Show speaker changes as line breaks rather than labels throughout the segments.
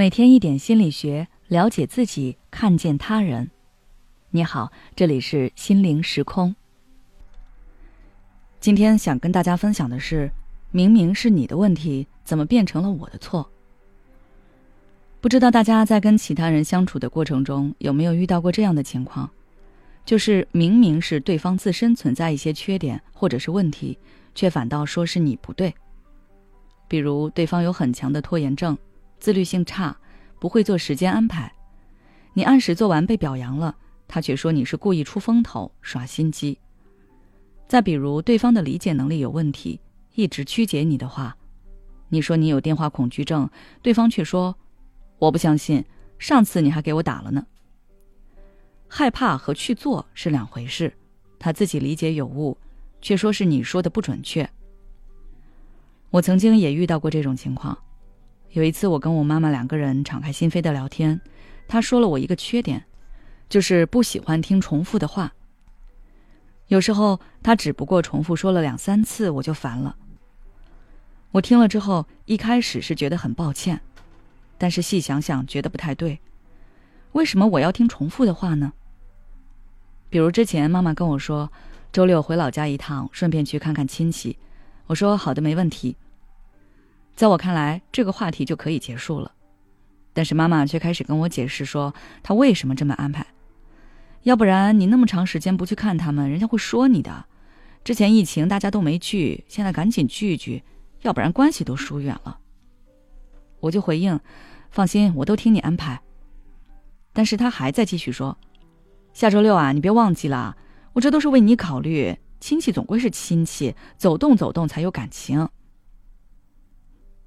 每天一点心理学，了解自己，看见他人。你好，这里是心灵时空。今天想跟大家分享的是，明明是你的问题，怎么变成了我的错？不知道大家在跟其他人相处的过程中，有没有遇到过这样的情况？就是明明是对方自身存在一些缺点或者是问题，却反倒说是你不对。比如对方有很强的拖延症。自律性差，不会做时间安排。你按时做完被表扬了，他却说你是故意出风头、耍心机。再比如，对方的理解能力有问题，一直曲解你的话。你说你有电话恐惧症，对方却说：“我不相信，上次你还给我打了呢。”害怕和去做是两回事，他自己理解有误，却说是你说的不准确。我曾经也遇到过这种情况。有一次，我跟我妈妈两个人敞开心扉的聊天，她说了我一个缺点，就是不喜欢听重复的话。有时候她只不过重复说了两三次，我就烦了。我听了之后，一开始是觉得很抱歉，但是细想想觉得不太对。为什么我要听重复的话呢？比如之前妈妈跟我说，周六回老家一趟，顺便去看看亲戚，我说好的，没问题。在我看来，这个话题就可以结束了，但是妈妈却开始跟我解释说，她为什么这么安排。要不然你那么长时间不去看他们，人家会说你的。之前疫情大家都没聚，现在赶紧聚一聚，要不然关系都疏远了。我就回应，放心，我都听你安排。但是他还在继续说，下周六啊，你别忘记了，我这都是为你考虑，亲戚总归是亲戚，走动走动才有感情。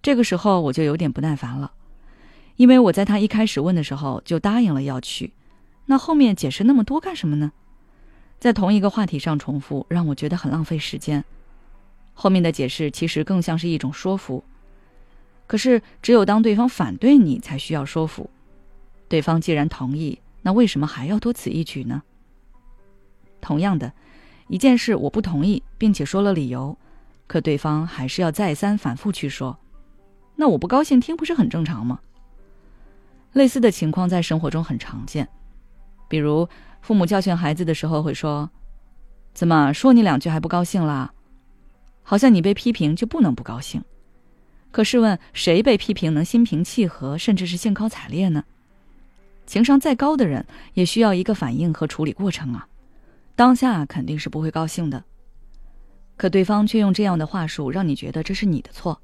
这个时候我就有点不耐烦了，因为我在他一开始问的时候就答应了要去，那后面解释那么多干什么呢？在同一个话题上重复，让我觉得很浪费时间。后面的解释其实更像是一种说服，可是只有当对方反对你才需要说服。对方既然同意，那为什么还要多此一举呢？同样的，一件事我不同意，并且说了理由，可对方还是要再三反复去说。那我不高兴听不是很正常吗？类似的情况在生活中很常见，比如父母教训孩子的时候会说：“怎么说你两句还不高兴啦？”好像你被批评就不能不高兴。可试问谁被批评能心平气和，甚至是兴高采烈呢？情商再高的人也需要一个反应和处理过程啊，当下肯定是不会高兴的。可对方却用这样的话术让你觉得这是你的错。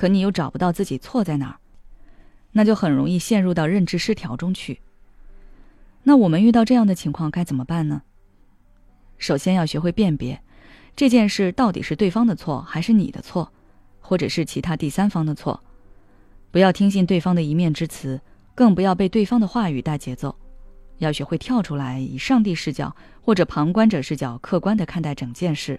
可你又找不到自己错在哪儿，那就很容易陷入到认知失调中去。那我们遇到这样的情况该怎么办呢？首先要学会辨别，这件事到底是对方的错还是你的错，或者是其他第三方的错。不要听信对方的一面之词，更不要被对方的话语带节奏。要学会跳出来，以上帝视角或者旁观者视角，客观的看待整件事。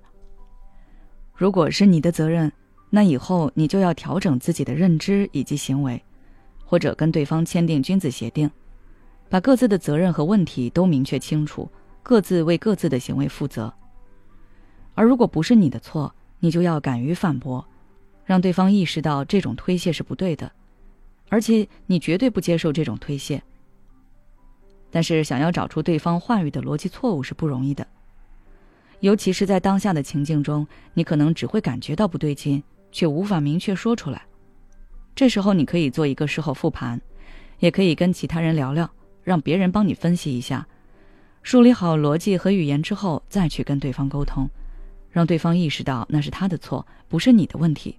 如果是你的责任。那以后你就要调整自己的认知以及行为，或者跟对方签订君子协定，把各自的责任和问题都明确清楚，各自为各自的行为负责。而如果不是你的错，你就要敢于反驳，让对方意识到这种推卸是不对的，而且你绝对不接受这种推卸。但是想要找出对方话语的逻辑错误是不容易的，尤其是在当下的情境中，你可能只会感觉到不对劲。却无法明确说出来，这时候你可以做一个事后复盘，也可以跟其他人聊聊，让别人帮你分析一下，梳理好逻辑和语言之后，再去跟对方沟通，让对方意识到那是他的错，不是你的问题。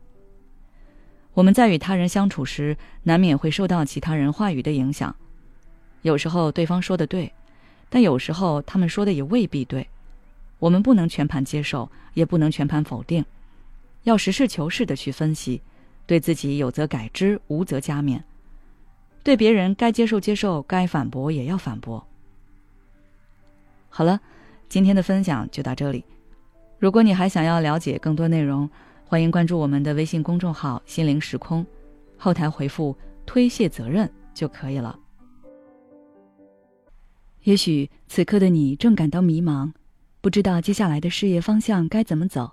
我们在与他人相处时，难免会受到其他人话语的影响，有时候对方说的对，但有时候他们说的也未必对，我们不能全盘接受，也不能全盘否定。要实事求是的去分析，对自己有则改之，无则加勉；对别人该接受接受，该反驳也要反驳。好了，今天的分享就到这里。如果你还想要了解更多内容，欢迎关注我们的微信公众号“心灵时空”，后台回复“推卸责任”就可以了。也许此刻的你正感到迷茫，不知道接下来的事业方向该怎么走。